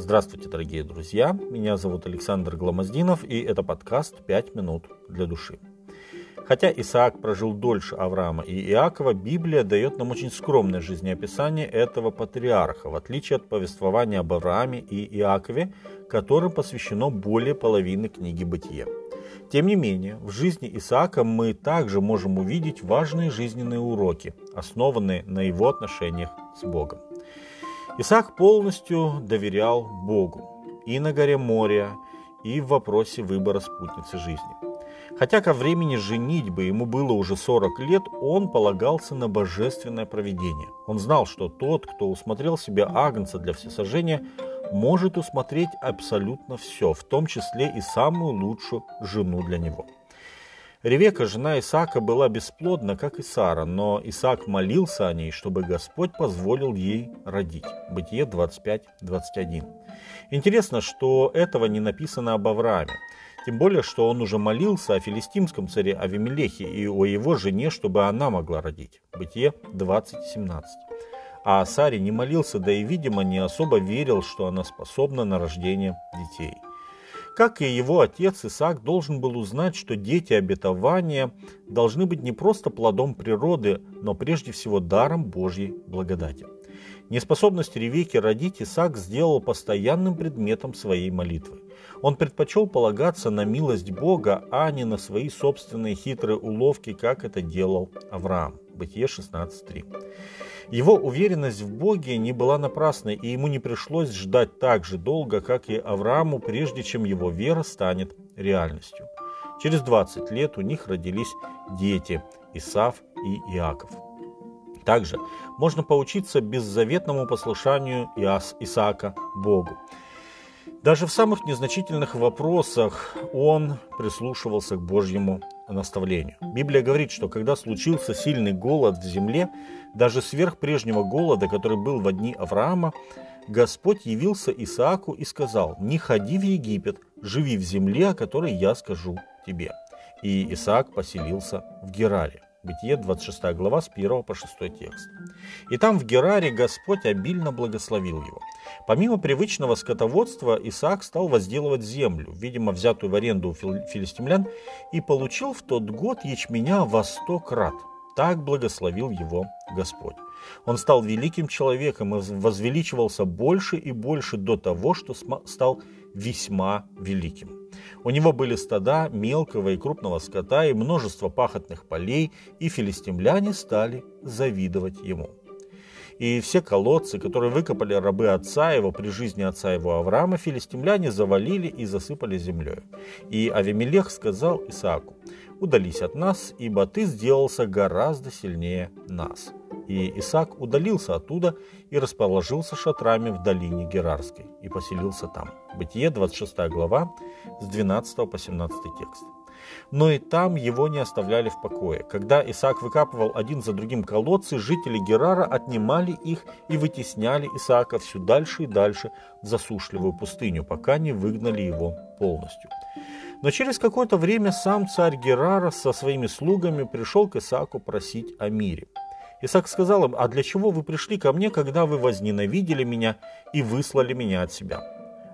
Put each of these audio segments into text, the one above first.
Здравствуйте, дорогие друзья! Меня зовут Александр Гламоздинов, и это подкаст «Пять минут для души». Хотя Исаак прожил дольше Авраама и Иакова, Библия дает нам очень скромное жизнеописание этого патриарха, в отличие от повествования об Аврааме и Иакове, которым посвящено более половины книги «Бытие». Тем не менее, в жизни Исаака мы также можем увидеть важные жизненные уроки, основанные на его отношениях с Богом. Исаак полностью доверял Богу и на горе Моря, и в вопросе выбора спутницы жизни. Хотя ко времени женитьбы ему было уже 40 лет, он полагался на божественное провидение. Он знал, что тот, кто усмотрел себе агнца для всесожжения, может усмотреть абсолютно все, в том числе и самую лучшую жену для него – Ревека, жена Исаака, была бесплодна, как и Сара, но Исаак молился о ней, чтобы Господь позволил ей родить. Бытие 25-21. Интересно, что этого не написано об Аврааме. Тем более, что он уже молился о филистимском царе Авимелехе и о его жене, чтобы она могла родить. Бытие 20.17. А о Саре не молился, да и, видимо, не особо верил, что она способна на рождение детей. Как и его отец, Исаак должен был узнать, что дети обетования должны быть не просто плодом природы, но прежде всего даром Божьей благодати. Неспособность Ревеки родить Исаак сделал постоянным предметом своей молитвы. Он предпочел полагаться на милость Бога, а не на свои собственные хитрые уловки, как это делал Авраам. Бытие 16.3. Его уверенность в Боге не была напрасной, и ему не пришлось ждать так же долго, как и Аврааму, прежде чем его вера станет реальностью. Через 20 лет у них родились дети Исав и Иаков. Также можно поучиться беззаветному послушанию Иас, Исаака Богу. Даже в самых незначительных вопросах он прислушивался к Божьему наставлению. Библия говорит, что когда случился сильный голод в земле, даже сверх прежнего голода, который был в дни Авраама, Господь явился Исааку и сказал, «Не ходи в Египет, живи в земле, о которой я скажу тебе». И Исаак поселился в Гераре. Бытие 26 глава с 1 по 6 текст. И там в Гераре Господь обильно благословил его. Помимо привычного скотоводства, Исаак стал возделывать землю, видимо, взятую в аренду у филистимлян, и получил в тот год ячменя во сто крат. Так благословил его Господь. Он стал великим человеком и возвеличивался больше и больше до того, что стал весьма великим. У него были стада мелкого и крупного скота и множество пахотных полей, и филистимляне стали завидовать ему. И все колодцы, которые выкопали рабы отца его при жизни отца его Авраама, филистимляне завалили и засыпали землей. И Авимелех сказал Исааку, «Удались от нас, ибо ты сделался гораздо сильнее нас». И Исаак удалился оттуда и расположился шатрами в долине Герарской и поселился там. Бытие, 26 глава, с 12 по 17 текст. Но и там его не оставляли в покое. Когда Исаак выкапывал один за другим колодцы, жители Герара отнимали их и вытесняли Исаака все дальше и дальше в засушливую пустыню, пока не выгнали его полностью. Но через какое-то время сам царь Герара со своими слугами пришел к Исааку просить о мире. Исаак сказал им, а для чего вы пришли ко мне, когда вы возненавидели меня и выслали меня от себя?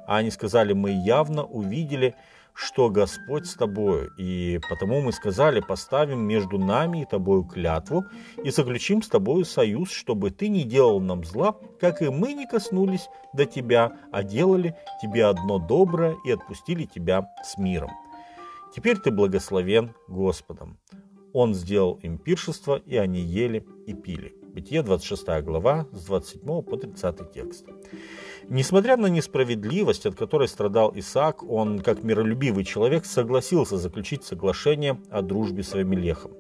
А они сказали, мы явно увидели, что Господь с тобою, и потому мы сказали, поставим между нами и тобою клятву и заключим с тобою союз, чтобы ты не делал нам зла, как и мы не коснулись до тебя, а делали тебе одно доброе и отпустили тебя с миром. Теперь ты благословен Господом. Он сделал им пиршество, и они ели и пили. Бытие 26 глава с 27 по 30 текст. Несмотря на несправедливость, от которой страдал Исаак, он, как миролюбивый человек, согласился заключить соглашение о дружбе с Авимелехом.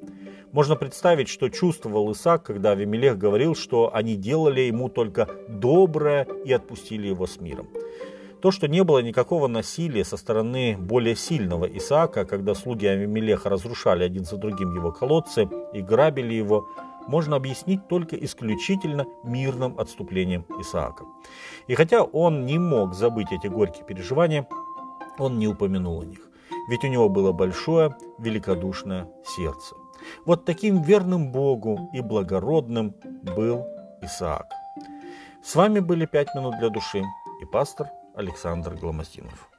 Можно представить, что чувствовал Исаак, когда Авимелех говорил, что они делали ему только доброе и отпустили его с миром. То, что не было никакого насилия со стороны более сильного Исаака, когда слуги Авимелеха разрушали один за другим его колодцы и грабили его, можно объяснить только исключительно мирным отступлением Исаака. И хотя он не мог забыть эти горькие переживания, он не упомянул о них, ведь у него было большое великодушное сердце. Вот таким верным Богу и благородным был Исаак. С вами были «Пять минут для души» и пастор Александр Гломоздинов.